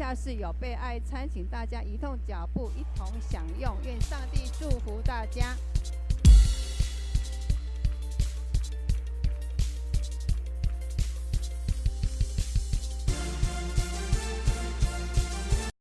下是有备爱餐，请大家移动脚步，一同享用。愿上帝祝福大家。